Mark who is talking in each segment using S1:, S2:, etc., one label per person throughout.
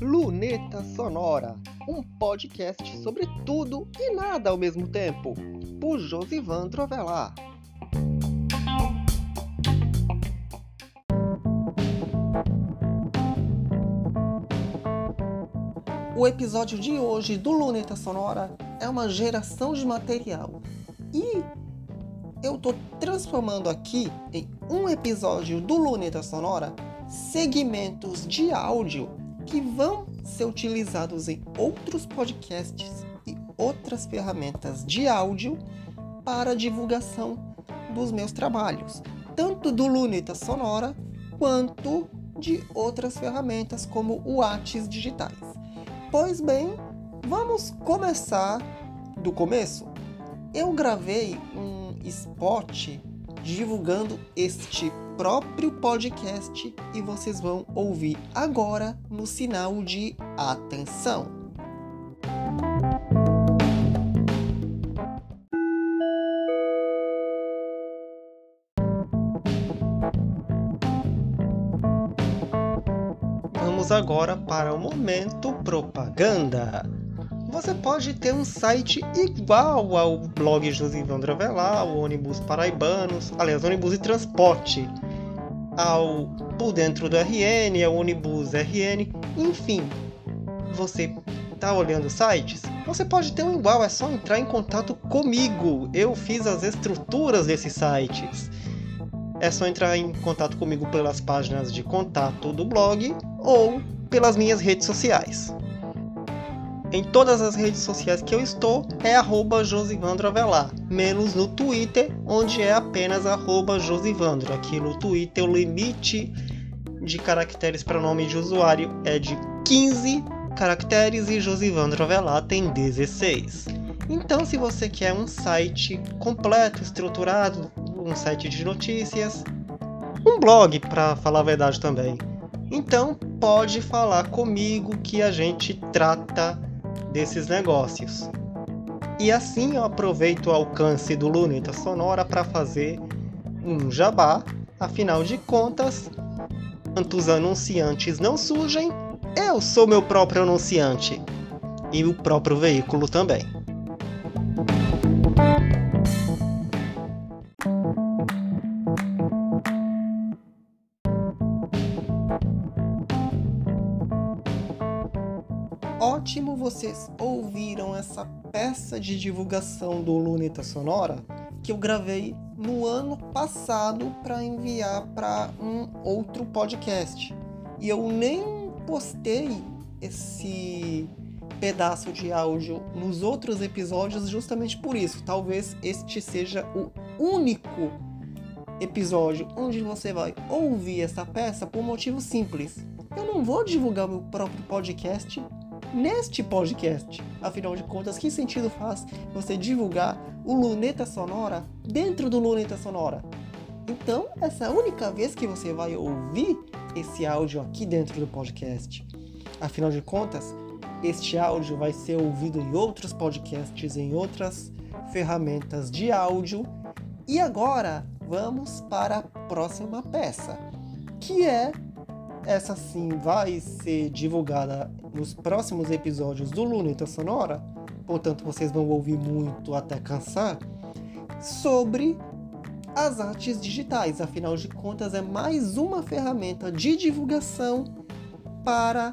S1: Luneta Sonora, um podcast sobre tudo e nada ao mesmo tempo, por Josivan Trovelar. O episódio de hoje do Luneta Sonora é uma geração de material. E eu tô transformando aqui em um episódio do Luneta Sonora segmentos de áudio que vão ser utilizados em outros podcasts e outras ferramentas de áudio para divulgação dos meus trabalhos, tanto do Luneta Sonora quanto de outras ferramentas como o Whats digitais. Pois bem, vamos começar do começo. Eu gravei um spot divulgando este próprio podcast e vocês vão ouvir agora no sinal de atenção. Vamos agora para o momento propaganda. Você pode ter um site igual ao blog Josivandro Dravelar, o ônibus paraibanos, aliás, ônibus e transporte, ao por dentro do RN, ao ônibus RN, enfim. Você está olhando sites? Você pode ter um igual, é só entrar em contato comigo. Eu fiz as estruturas desses sites. É só entrar em contato comigo pelas páginas de contato do blog ou pelas minhas redes sociais. Em todas as redes sociais que eu estou é arroba Josivandro Avelar, menos no Twitter, onde é apenas arroba Josivandro. Aqui no Twitter o limite de caracteres para nome de usuário é de 15 caracteres e Josivandro Avelar tem 16. Então, se você quer um site completo, estruturado, um site de notícias, um blog para falar a verdade também, então pode falar comigo que a gente trata desses negócios. E assim eu aproveito o alcance do Luneta Sonora para fazer um jabá, afinal de contas, quantos anunciantes não surgem, eu sou meu próprio anunciante e o próprio veículo também. Ótimo vocês ouviram essa peça de divulgação do Luneta Sonora que eu gravei no ano passado para enviar para um outro podcast. E eu nem postei esse pedaço de áudio nos outros episódios justamente por isso. Talvez este seja o único episódio onde você vai ouvir essa peça por um motivo simples. Eu não vou divulgar meu próprio podcast neste podcast. Afinal de contas, que sentido faz você divulgar o Luneta Sonora dentro do Luneta Sonora? Então, essa é a única vez que você vai ouvir esse áudio aqui dentro do podcast. Afinal de contas, este áudio vai ser ouvido em outros podcasts, em outras ferramentas de áudio. E agora, vamos para a próxima peça, que é essa sim vai ser divulgada nos próximos episódios do Luneta Sonora, portanto vocês vão ouvir muito até cansar, sobre as artes digitais. Afinal de contas, é mais uma ferramenta de divulgação para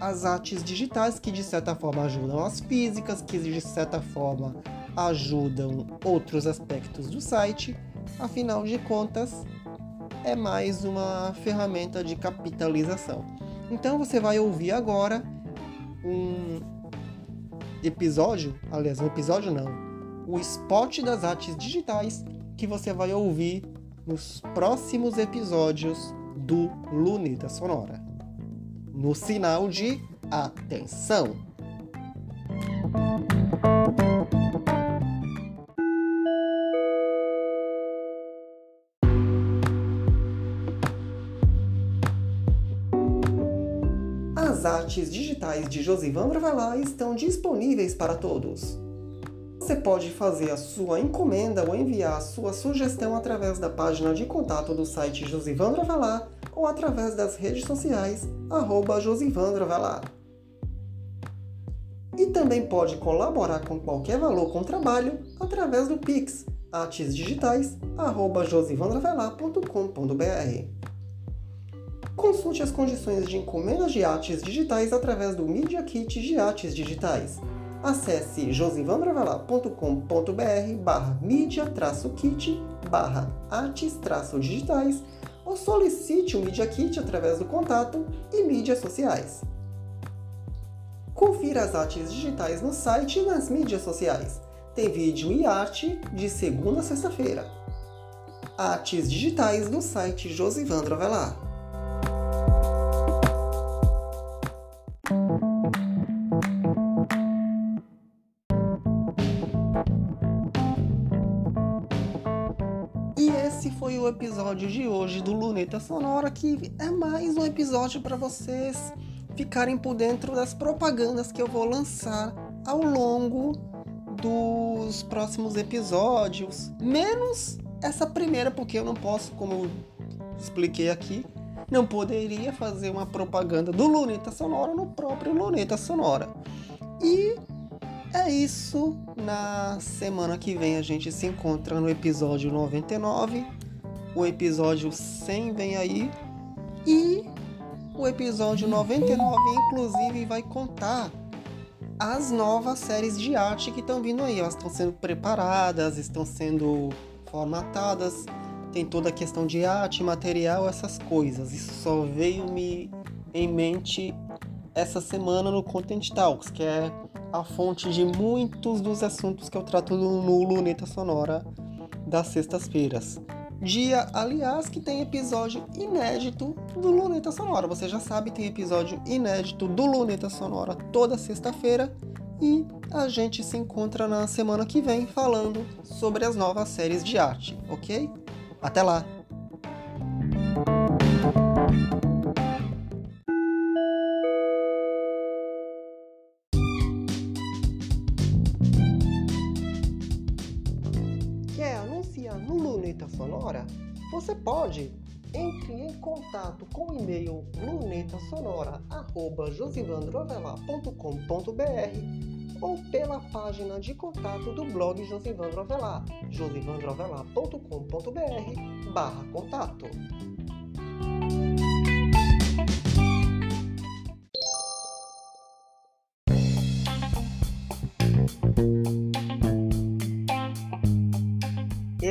S1: as artes digitais que de certa forma ajudam as físicas, que de certa forma ajudam outros aspectos do site. Afinal de contas, é mais uma ferramenta de capitalização. Então você vai ouvir agora um episódio, aliás, um episódio não, o spot das artes digitais que você vai ouvir nos próximos episódios do Luneta Sonora. No sinal de atenção. Artes digitais de Josivan Bravalá estão disponíveis para todos. Você pode fazer a sua encomenda ou enviar a sua sugestão através da página de contato do site Josivandro Avelar ou através das redes sociais arroba. E também pode colaborar com qualquer valor com o trabalho através do Pix artesdigitais@josivandravelar.com.br. Consulte as condições de encomendas de artes digitais através do Media Kit de Artes Digitais. Acesse josivandravelar.com.br barra media-kit barra artes-digitais ou solicite o Media Kit através do contato e mídias sociais. Confira as artes digitais no site e nas mídias sociais. Tem vídeo e arte de segunda a sexta-feira. Artes digitais no site Josivandro Avelar. E esse foi o episódio de hoje do Luneta Sonora, que é mais um episódio para vocês ficarem por dentro das propagandas que eu vou lançar ao longo dos próximos episódios. Menos essa primeira, porque eu não posso, como expliquei aqui, não poderia fazer uma propaganda do Luneta Sonora no próprio Luneta Sonora. E é isso. Na semana que vem a gente se encontra no episódio 99. O episódio 100 vem aí. E o episódio 99, inclusive, vai contar as novas séries de arte que estão vindo aí. Elas estão sendo preparadas, estão sendo formatadas. Tem toda a questão de arte, material, essas coisas. Isso só veio me em mente essa semana no Content Talks, que é a fonte de muitos dos assuntos que eu trato no Luneta Sonora das sextas-feiras. Dia, aliás, que tem episódio inédito do Luneta Sonora. Você já sabe, tem episódio inédito do Luneta Sonora toda sexta-feira. E a gente se encontra na semana que vem falando sobre as novas séries de arte, ok? Até lá! Quer anunciar no Luneta Sonora? Você pode! Entre em contato com o e-mail lunetasonora.josivandroavelar.com.br ou pela página de contato do blog Josivandro Avelar, josivandroavelar.com.br barra contato.